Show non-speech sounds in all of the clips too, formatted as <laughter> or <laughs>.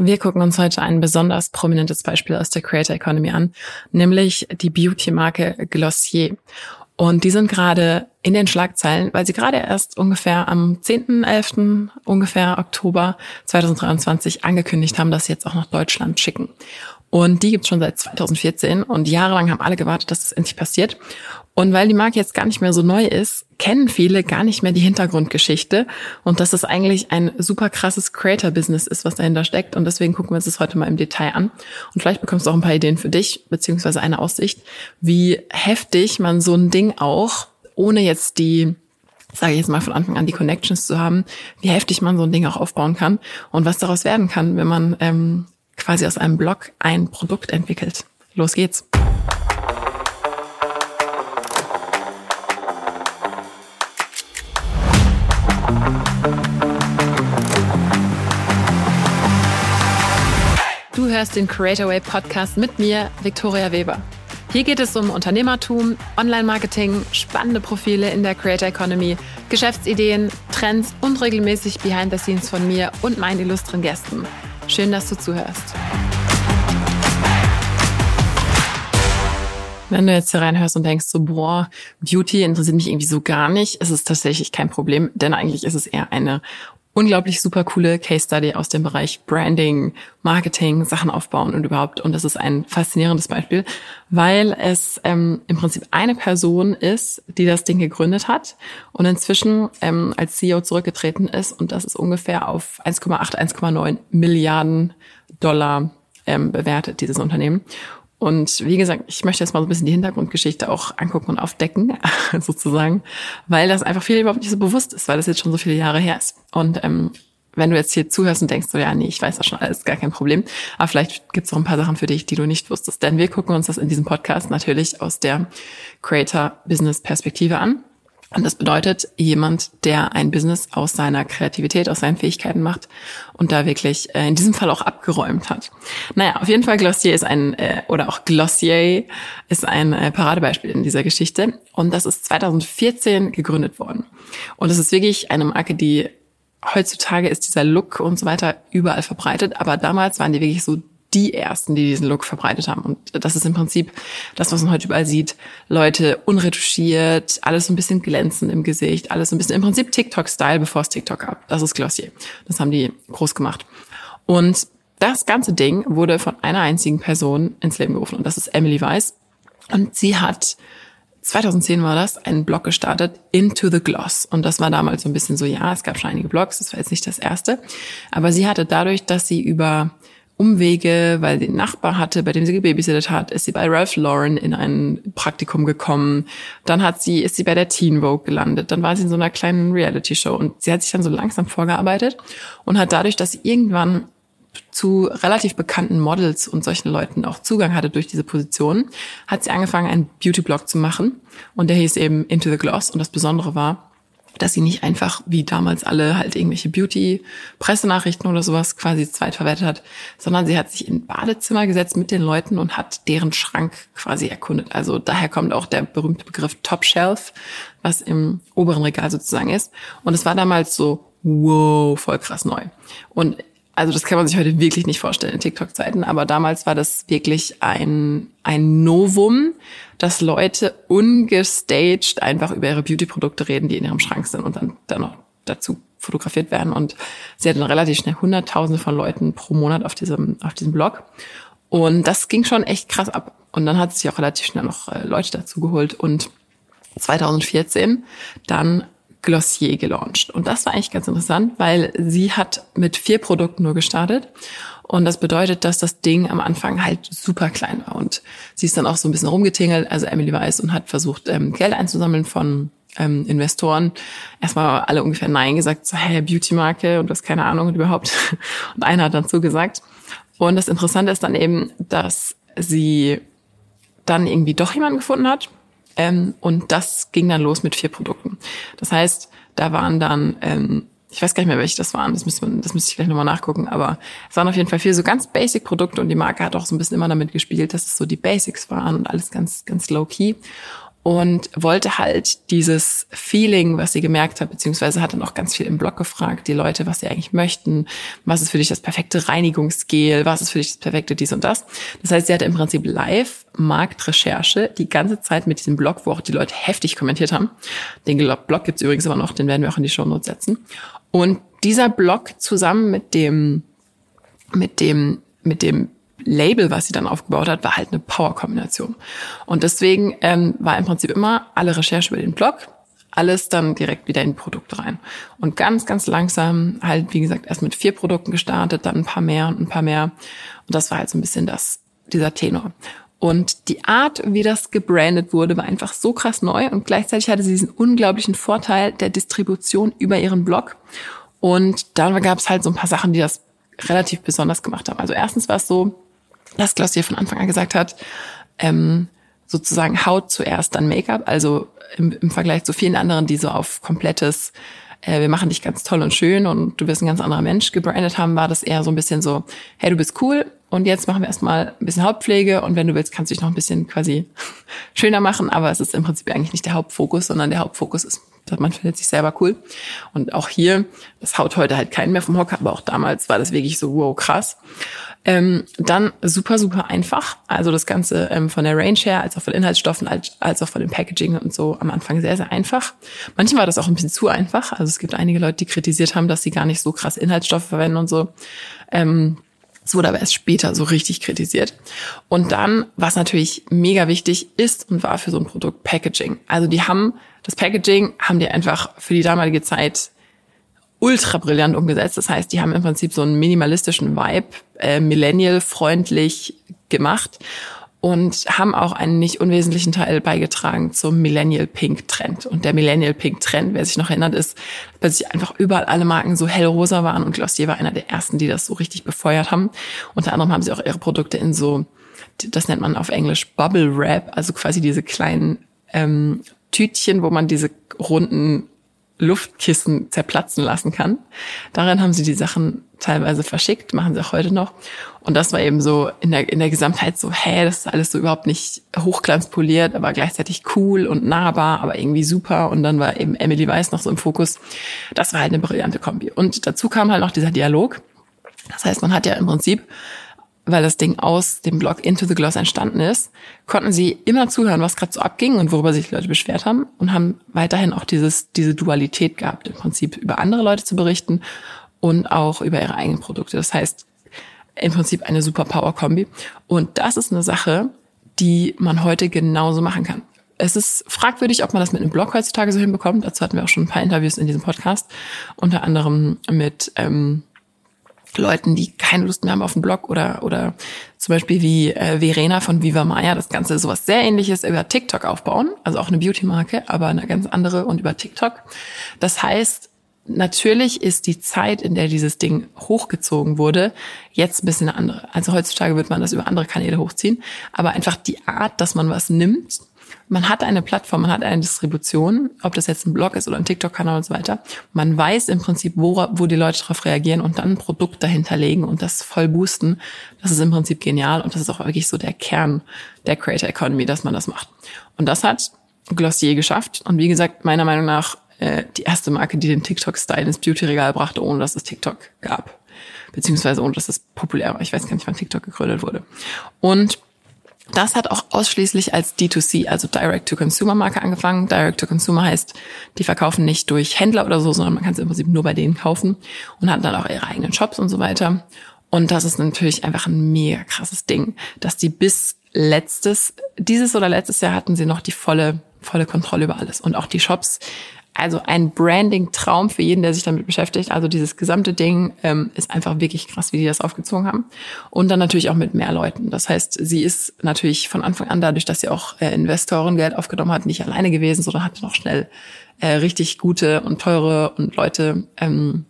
Wir gucken uns heute ein besonders prominentes Beispiel aus der Creator Economy an, nämlich die Beauty-Marke Glossier. Und die sind gerade in den Schlagzeilen, weil sie gerade erst ungefähr am 10.11. ungefähr Oktober 2023 angekündigt haben, dass sie jetzt auch nach Deutschland schicken. Und die gibt's schon seit 2014 und jahrelang haben alle gewartet, dass das endlich passiert. Und weil die Marke jetzt gar nicht mehr so neu ist, kennen viele gar nicht mehr die Hintergrundgeschichte und dass es eigentlich ein super krasses Creator-Business ist, was dahinter steckt. Und deswegen gucken wir uns das heute mal im Detail an. Und vielleicht bekommst du auch ein paar Ideen für dich, beziehungsweise eine Aussicht, wie heftig man so ein Ding auch, ohne jetzt die sage ich jetzt mal von Anfang an die Connections zu haben, wie heftig man so ein Ding auch aufbauen kann und was daraus werden kann, wenn man ähm, quasi aus einem Blog ein Produkt entwickelt. Los geht's. Du hörst den Creator Way Podcast mit mir, Victoria Weber. Hier geht es um Unternehmertum, Online-Marketing, spannende Profile in der Creator Economy, Geschäftsideen, Trends und regelmäßig Behind the Scenes von mir und meinen illustren Gästen. Schön, dass du zuhörst. Wenn du jetzt hier reinhörst und denkst so, boah, Beauty interessiert mich irgendwie so gar nicht, ist es tatsächlich kein Problem, denn eigentlich ist es eher eine unglaublich super coole Case Study aus dem Bereich Branding, Marketing, Sachen aufbauen und überhaupt. Und das ist ein faszinierendes Beispiel, weil es ähm, im Prinzip eine Person ist, die das Ding gegründet hat und inzwischen ähm, als CEO zurückgetreten ist. Und das ist ungefähr auf 1,8, 1,9 Milliarden Dollar ähm, bewertet, dieses Unternehmen. Und wie gesagt, ich möchte jetzt mal so ein bisschen die Hintergrundgeschichte auch angucken und aufdecken, <laughs> sozusagen, weil das einfach viel überhaupt nicht so bewusst ist, weil das jetzt schon so viele Jahre her ist. Und ähm, wenn du jetzt hier zuhörst und denkst, so ja, nee, ich weiß das schon alles, gar kein Problem. Aber vielleicht gibt es auch ein paar Sachen für dich, die du nicht wusstest. Denn wir gucken uns das in diesem Podcast natürlich aus der Creator-Business-Perspektive an. Und das bedeutet jemand, der ein Business aus seiner Kreativität, aus seinen Fähigkeiten macht und da wirklich äh, in diesem Fall auch abgeräumt hat. Naja, auf jeden Fall Glossier ist ein, äh, oder auch Glossier ist ein äh, Paradebeispiel in dieser Geschichte. Und das ist 2014 gegründet worden. Und es ist wirklich eine Marke, die heutzutage ist dieser Look und so weiter überall verbreitet. Aber damals waren die wirklich so die ersten, die diesen Look verbreitet haben. Und das ist im Prinzip das, was man heute überall sieht. Leute unretuschiert, alles so ein bisschen glänzend im Gesicht, alles so ein bisschen im Prinzip TikTok-Style, bevor es TikTok gab. Das ist Glossier. Das haben die groß gemacht. Und das ganze Ding wurde von einer einzigen Person ins Leben gerufen und das ist Emily Weiss. Und sie hat 2010 war das, einen Blog gestartet, Into the Gloss. Und das war damals so ein bisschen so, ja, es gab schon einige Blogs, das war jetzt nicht das erste. Aber sie hatte dadurch, dass sie über Umwege, weil sie einen Nachbar hatte, bei dem sie gebabysittet hat, ist sie bei Ralph Lauren in ein Praktikum gekommen. Dann hat sie, ist sie bei der Teen Vogue gelandet. Dann war sie in so einer kleinen Reality-Show und sie hat sich dann so langsam vorgearbeitet und hat dadurch, dass sie irgendwann zu relativ bekannten Models und solchen Leuten auch Zugang hatte durch diese Position, hat sie angefangen, einen Beauty-Blog zu machen. Und der hieß eben Into the Gloss. Und das Besondere war, dass sie nicht einfach wie damals alle halt irgendwelche Beauty-Pressenachrichten oder sowas quasi zweitverwertet hat, sondern sie hat sich in Badezimmer gesetzt mit den Leuten und hat deren Schrank quasi erkundet. Also daher kommt auch der berühmte Begriff Top Shelf, was im oberen Regal sozusagen ist. Und es war damals so, wow, voll krass neu. Und also das kann man sich heute wirklich nicht vorstellen in TikTok-Zeiten, aber damals war das wirklich ein, ein Novum, dass Leute ungestaged einfach über ihre Beauty-Produkte reden, die in ihrem Schrank sind und dann, dann noch dazu fotografiert werden. Und sie hatten relativ schnell Hunderttausende von Leuten pro Monat auf diesem, auf diesem Blog. Und das ging schon echt krass ab. Und dann hat sie sich auch relativ schnell noch äh, Leute dazu geholt und 2014 dann Glossier gelauncht. Und das war eigentlich ganz interessant, weil sie hat mit vier Produkten nur gestartet. Und das bedeutet, dass das Ding am Anfang halt super klein war. Und sie ist dann auch so ein bisschen rumgetingelt, also Emily Weiss, und hat versucht, ähm, Geld einzusammeln von ähm, Investoren. Erstmal alle ungefähr Nein gesagt, so, hey, Beauty-Marke und was, keine Ahnung und überhaupt. <laughs> Und einer hat dann zugesagt. Und das Interessante ist dann eben, dass sie dann irgendwie doch jemanden gefunden hat, ähm, und das ging dann los mit vier Produkten. Das heißt, da waren dann, ähm, ich weiß gar nicht mehr, welche das waren, das müsste, man, das müsste ich gleich nochmal nachgucken, aber es waren auf jeden Fall vier so ganz basic Produkte und die Marke hat auch so ein bisschen immer damit gespielt, dass es so die Basics waren und alles ganz, ganz low key. Und wollte halt dieses Feeling, was sie gemerkt hat, beziehungsweise hat dann auch ganz viel im Blog gefragt, die Leute, was sie eigentlich möchten, was ist für dich das perfekte Reinigungsgel, was ist für dich das perfekte dies und das. Das heißt, sie hatte im Prinzip live Marktrecherche die ganze Zeit mit diesem Blog, wo auch die Leute heftig kommentiert haben. Den Blog gibt's übrigens immer noch, den werden wir auch in die Show Notes setzen. Und dieser Blog zusammen mit dem, mit dem, mit dem Label, was sie dann aufgebaut hat, war halt eine Power-Kombination. Und deswegen ähm, war im Prinzip immer alle Recherche über den Blog, alles dann direkt wieder in Produkte rein. Und ganz, ganz langsam halt, wie gesagt, erst mit vier Produkten gestartet, dann ein paar mehr und ein paar mehr. Und das war halt so ein bisschen das, dieser Tenor. Und die Art, wie das gebrandet wurde, war einfach so krass neu und gleichzeitig hatte sie diesen unglaublichen Vorteil der Distribution über ihren Blog. Und dann gab es halt so ein paar Sachen, die das relativ besonders gemacht haben. Also erstens war es so, dass Glossier von Anfang an gesagt hat, ähm, sozusagen Haut zuerst, dann Make-up. Also im, im Vergleich zu vielen anderen, die so auf komplettes äh, wir machen dich ganz toll und schön und du bist ein ganz anderer Mensch gebrandet haben, war das eher so ein bisschen so, hey, du bist cool und jetzt machen wir erstmal ein bisschen Hauptpflege und wenn du willst, kannst du dich noch ein bisschen quasi <laughs> schöner machen, aber es ist im Prinzip eigentlich nicht der Hauptfokus, sondern der Hauptfokus ist, man findet sich selber cool. Und auch hier, das haut heute halt keinen mehr vom Hocker, aber auch damals war das wirklich so, wow, krass. Ähm, dann super, super einfach. Also das Ganze ähm, von der Range her, als auch von Inhaltsstoffen, als, als auch von dem Packaging und so am Anfang sehr, sehr einfach. Manchmal war das auch ein bisschen zu einfach. Also es gibt einige Leute, die kritisiert haben, dass sie gar nicht so krass Inhaltsstoffe verwenden und so. Ähm, es wurde aber erst später so richtig kritisiert. Und dann, was natürlich mega wichtig ist und war für so ein Produkt, Packaging. Also die haben, das Packaging haben die einfach für die damalige Zeit ultra brillant umgesetzt. Das heißt, die haben im Prinzip so einen minimalistischen Vibe, äh, millennial-freundlich gemacht und haben auch einen nicht unwesentlichen Teil beigetragen zum Millennial Pink Trend. Und der Millennial Pink Trend, wer sich noch erinnert, ist, dass sich einfach überall alle Marken so hellrosa waren und Glossier war einer der ersten, die das so richtig befeuert haben. Unter anderem haben sie auch ihre Produkte in so, das nennt man auf Englisch Bubble Wrap, also quasi diese kleinen ähm, Tütchen, wo man diese runden Luftkissen zerplatzen lassen kann. Darin haben sie die Sachen teilweise verschickt, machen sie auch heute noch. Und das war eben so in der, in der Gesamtheit so, hä, das ist alles so überhaupt nicht hochglanzpoliert, aber gleichzeitig cool und nahbar, aber irgendwie super. Und dann war eben Emily Weiss noch so im Fokus. Das war halt eine brillante Kombi. Und dazu kam halt noch dieser Dialog. Das heißt, man hat ja im Prinzip weil das Ding aus dem Blog Into the Gloss entstanden ist, konnten sie immer zuhören, was gerade so abging und worüber sich die Leute beschwert haben und haben weiterhin auch dieses, diese Dualität gehabt, im Prinzip über andere Leute zu berichten und auch über ihre eigenen Produkte. Das heißt, im Prinzip eine super Power-Kombi. Und das ist eine Sache, die man heute genauso machen kann. Es ist fragwürdig, ob man das mit einem Blog heutzutage so hinbekommt. Dazu hatten wir auch schon ein paar Interviews in diesem Podcast, unter anderem mit ähm, Leuten, die keine Lust mehr haben auf einen Blog oder oder zum Beispiel wie äh, Verena von Viva Maya das Ganze sowas sehr ähnliches über TikTok aufbauen, also auch eine Beauty-Marke, aber eine ganz andere und über TikTok. Das heißt, natürlich ist die Zeit, in der dieses Ding hochgezogen wurde, jetzt ein bisschen eine andere. Also heutzutage wird man das über andere Kanäle hochziehen, aber einfach die Art, dass man was nimmt man hat eine Plattform, man hat eine Distribution, ob das jetzt ein Blog ist oder ein TikTok-Kanal und so weiter. Man weiß im Prinzip, wo, wo die Leute darauf reagieren und dann ein Produkt dahinter legen und das voll boosten. Das ist im Prinzip genial und das ist auch wirklich so der Kern der Creator Economy, dass man das macht. Und das hat Glossier geschafft. Und wie gesagt, meiner Meinung nach äh, die erste Marke, die den TikTok-Style ins Beauty-Regal brachte, ohne dass es TikTok gab. Beziehungsweise ohne dass es populär war. Ich weiß gar nicht, wann TikTok gegründet wurde. Und das hat auch ausschließlich als D2C, also Direct-to-Consumer-Marke angefangen. Direct-to-Consumer heißt, die verkaufen nicht durch Händler oder so, sondern man kann es im Prinzip nur bei denen kaufen und hat dann auch ihre eigenen Shops und so weiter. Und das ist natürlich einfach ein mega krasses Ding, dass die bis letztes, dieses oder letztes Jahr hatten sie noch die volle, volle Kontrolle über alles. Und auch die Shops also ein Branding-Traum für jeden, der sich damit beschäftigt. Also dieses gesamte Ding ähm, ist einfach wirklich krass, wie die das aufgezogen haben. Und dann natürlich auch mit mehr Leuten. Das heißt, sie ist natürlich von Anfang an, dadurch, dass sie auch äh, Investoren Geld aufgenommen hat, nicht alleine gewesen, sondern hat noch schnell äh, richtig gute und teure und Leute ähm,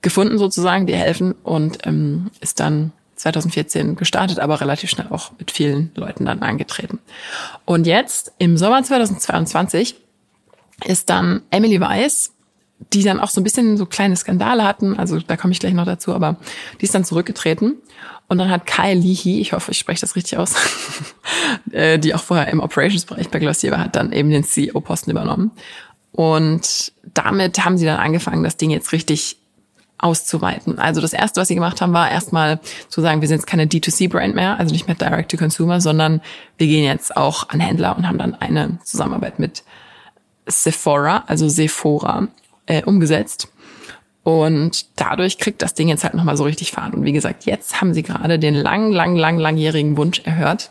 gefunden sozusagen, die helfen und ähm, ist dann 2014 gestartet, aber relativ schnell auch mit vielen Leuten dann angetreten. Und jetzt im Sommer 2022 ist dann Emily Weiss die dann auch so ein bisschen so kleine Skandale hatten. Also da komme ich gleich noch dazu, aber die ist dann zurückgetreten. Und dann hat Kyle Leahy, ich hoffe, ich spreche das richtig aus, <laughs> äh, die auch vorher im Operations-Bereich bei Glossier war, hat dann eben den CEO-Posten übernommen. Und damit haben sie dann angefangen, das Ding jetzt richtig auszuweiten. Also das erste, was sie gemacht haben, war erstmal zu sagen, wir sind jetzt keine D2C-Brand mehr, also nicht mehr Direct to Consumer, sondern wir gehen jetzt auch an Händler und haben dann eine Zusammenarbeit mit Sephora, also Sephora, äh, umgesetzt. Und dadurch kriegt das Ding jetzt halt nochmal so richtig Fahrt. Und wie gesagt, jetzt haben sie gerade den lang, lang, lang, langjährigen Wunsch erhört,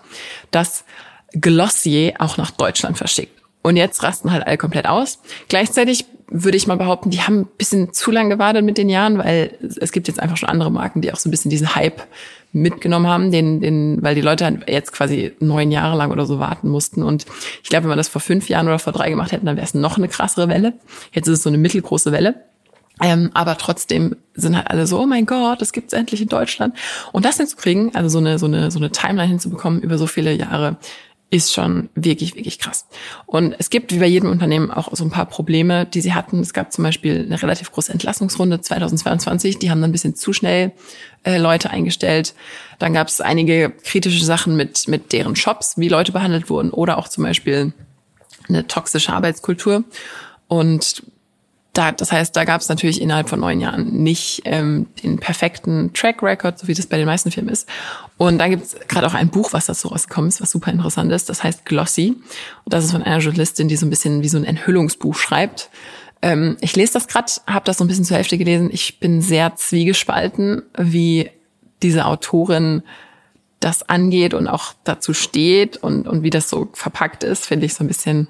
dass Glossier auch nach Deutschland verschickt. Und jetzt rasten halt alle komplett aus. Gleichzeitig würde ich mal behaupten, die haben ein bisschen zu lange gewartet mit den Jahren, weil es gibt jetzt einfach schon andere Marken, die auch so ein bisschen diesen Hype mitgenommen haben, den, den, weil die Leute halt jetzt quasi neun Jahre lang oder so warten mussten. Und ich glaube, wenn man das vor fünf Jahren oder vor drei gemacht hätten, dann wäre es noch eine krassere Welle. Jetzt ist es so eine mittelgroße Welle. Ähm, aber trotzdem sind halt alle so, oh mein Gott, das gibt's endlich in Deutschland. Und das hinzukriegen, also so eine, so eine, so eine Timeline hinzubekommen über so viele Jahre, ist schon wirklich, wirklich krass. Und es gibt wie bei jedem Unternehmen auch so ein paar Probleme, die sie hatten. Es gab zum Beispiel eine relativ große Entlassungsrunde 2022. Die haben dann ein bisschen zu schnell äh, Leute eingestellt. Dann gab es einige kritische Sachen mit, mit deren Shops, wie Leute behandelt wurden oder auch zum Beispiel eine toxische Arbeitskultur. Und da, das heißt, da gab es natürlich innerhalb von neun Jahren nicht ähm, den perfekten Track Record, so wie das bei den meisten Filmen ist. Und da gibt es gerade auch ein Buch, was dazu rausgekommen ist, was super interessant ist. Das heißt Glossy. Und das ist von einer Journalistin, die so ein bisschen wie so ein Enthüllungsbuch schreibt. Ähm, ich lese das gerade, habe das so ein bisschen zur Hälfte gelesen. Ich bin sehr zwiegespalten, wie diese Autorin das angeht und auch dazu steht und, und wie das so verpackt ist, finde ich so ein bisschen,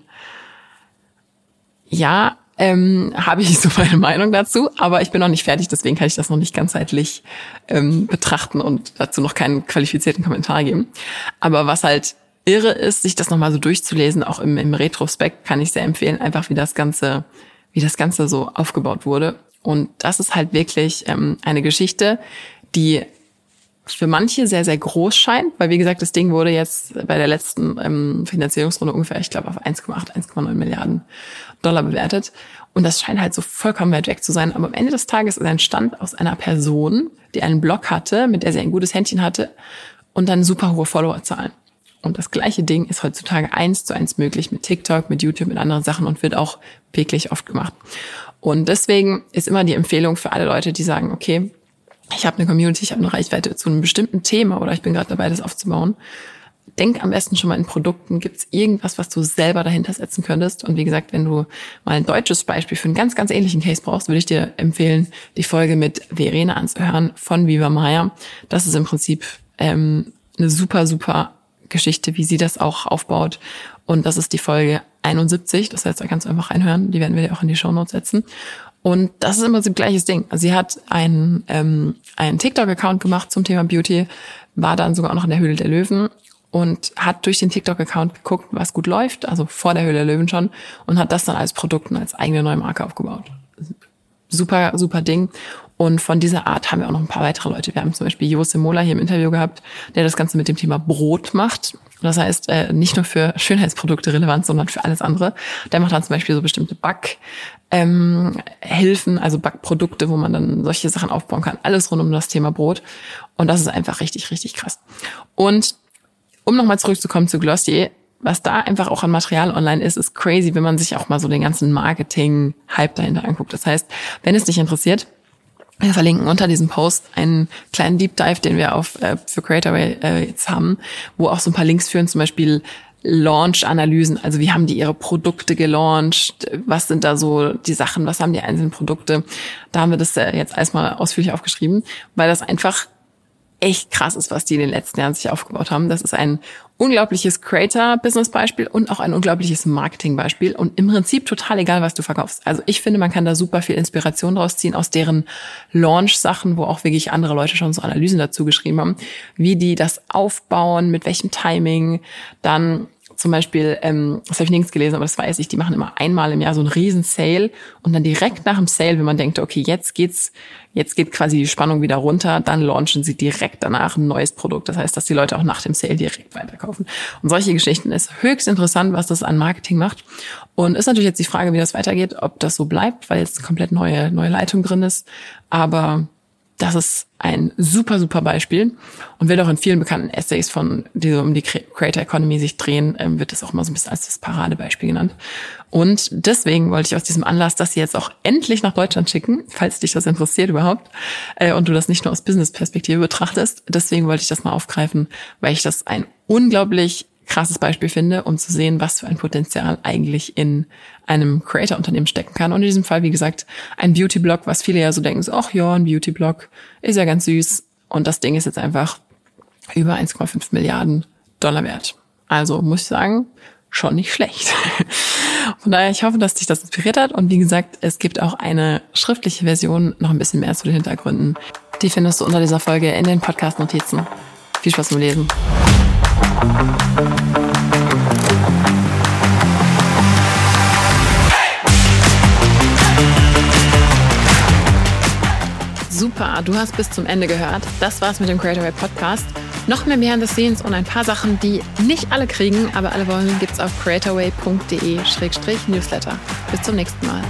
ja, ähm, habe ich <laughs> so meine Meinung dazu, aber ich bin noch nicht fertig, deswegen kann ich das noch nicht ganzheitlich ähm, betrachten und dazu noch keinen qualifizierten Kommentar geben. Aber was halt irre ist, sich das nochmal so durchzulesen, auch im, im Retrospekt kann ich sehr empfehlen, einfach wie das Ganze, wie das Ganze so aufgebaut wurde. Und das ist halt wirklich ähm, eine Geschichte, die für manche sehr, sehr groß scheint, weil wie gesagt, das Ding wurde jetzt bei der letzten ähm, Finanzierungsrunde ungefähr, ich glaube, auf 1,8, 1,9 Milliarden Dollar bewertet. Und das scheint halt so vollkommen weit weg zu sein. Aber am Ende des Tages ist er entstand aus einer Person, die einen Blog hatte, mit der sie ein gutes Händchen hatte und dann super hohe Followerzahlen. Und das gleiche Ding ist heutzutage eins zu eins möglich mit TikTok, mit YouTube, mit anderen Sachen und wird auch wirklich oft gemacht. Und deswegen ist immer die Empfehlung für alle Leute, die sagen, okay, ich habe eine Community, ich habe eine Reichweite zu einem bestimmten Thema oder ich bin gerade dabei, das aufzubauen. Denk am besten schon mal in Produkten. Gibt es irgendwas, was du selber dahinter setzen könntest? Und wie gesagt, wenn du mal ein deutsches Beispiel für einen ganz, ganz ähnlichen Case brauchst, würde ich dir empfehlen, die Folge mit Verena anzuhören von Viva Maya. Das ist im Prinzip ähm, eine super, super Geschichte, wie sie das auch aufbaut. Und das ist die Folge 71. Das heißt, da kannst du einfach reinhören. Die werden wir dir auch in die Show Notes setzen. Und das ist im Prinzip gleiches Ding. Sie hat einen, ähm, einen TikTok-Account gemacht zum Thema Beauty, war dann sogar auch noch in der Höhle der Löwen und hat durch den TikTok-Account geguckt, was gut läuft, also vor der Höhle der Löwen schon, und hat das dann als Produkt und als eigene neue Marke aufgebaut. Super, super Ding. Und von dieser Art haben wir auch noch ein paar weitere Leute. Wir haben zum Beispiel Jose Mola hier im Interview gehabt, der das Ganze mit dem Thema Brot macht. Das heißt, äh, nicht nur für Schönheitsprodukte relevant, sondern für alles andere. Der macht dann zum Beispiel so bestimmte Back, ähm, Hilfen, also Backprodukte, wo man dann solche Sachen aufbauen kann. Alles rund um das Thema Brot. Und das ist einfach richtig, richtig krass. Und um nochmal zurückzukommen zu Glossier, was da einfach auch an Material online ist, ist crazy, wenn man sich auch mal so den ganzen Marketing-Hype dahinter anguckt. Das heißt, wenn es dich interessiert, wir verlinken unter diesem Post einen kleinen Deep Dive, den wir auf äh, für Creatorway äh, jetzt haben, wo auch so ein paar Links führen, zum Beispiel Launch-Analysen, also wie haben die ihre Produkte gelauncht, was sind da so die Sachen, was haben die einzelnen Produkte. Da haben wir das äh, jetzt erstmal ausführlich aufgeschrieben, weil das einfach echt krass ist, was die in den letzten Jahren sich aufgebaut haben. Das ist ein unglaubliches Creator-Business-Beispiel und auch ein unglaubliches Marketing-Beispiel und im Prinzip total egal, was du verkaufst. Also ich finde, man kann da super viel Inspiration draus ziehen aus deren Launch-Sachen, wo auch wirklich andere Leute schon so Analysen dazu geschrieben haben, wie die das aufbauen, mit welchem Timing, dann zum Beispiel, ähm, das habe ich nirgends gelesen, aber das weiß ich, die machen immer einmal im Jahr so einen riesen Sale und dann direkt nach dem Sale, wenn man denkt, okay, jetzt geht's, jetzt geht quasi die Spannung wieder runter, dann launchen sie direkt danach ein neues Produkt. Das heißt, dass die Leute auch nach dem Sale direkt weiterkaufen. Und solche Geschichten ist höchst interessant, was das an Marketing macht. Und ist natürlich jetzt die Frage, wie das weitergeht, ob das so bleibt, weil jetzt komplett neue, neue Leitung drin ist. Aber das ist ein super, super Beispiel und wird auch in vielen bekannten Essays von, die so um die Creator Economy sich drehen, ähm, wird das auch mal so ein bisschen als das Paradebeispiel genannt. Und deswegen wollte ich aus diesem Anlass das jetzt auch endlich nach Deutschland schicken, falls dich das interessiert überhaupt äh, und du das nicht nur aus Business-Perspektive betrachtest. Deswegen wollte ich das mal aufgreifen, weil ich das ein unglaublich krasses Beispiel finde, um zu sehen, was für ein Potenzial eigentlich in einem Creator-Unternehmen stecken kann. Und in diesem Fall, wie gesagt, ein Beauty-Blog, was viele ja so denken, so, ach ja, ein Beauty-Blog ist ja ganz süß. Und das Ding ist jetzt einfach über 1,5 Milliarden Dollar wert. Also muss ich sagen, schon nicht schlecht. <laughs> Von daher, ich hoffe, dass dich das inspiriert hat. Und wie gesagt, es gibt auch eine schriftliche Version, noch ein bisschen mehr zu den Hintergründen. Die findest du unter dieser Folge in den Podcast-Notizen. Viel Spaß beim Lesen. Super, du hast bis zum Ende gehört. Das war's mit dem Creator Way Podcast. Noch mehr Behind the Scenes und ein paar Sachen, die nicht alle kriegen, aber alle wollen, gibt's auf creatorway.de-newsletter. Bis zum nächsten Mal.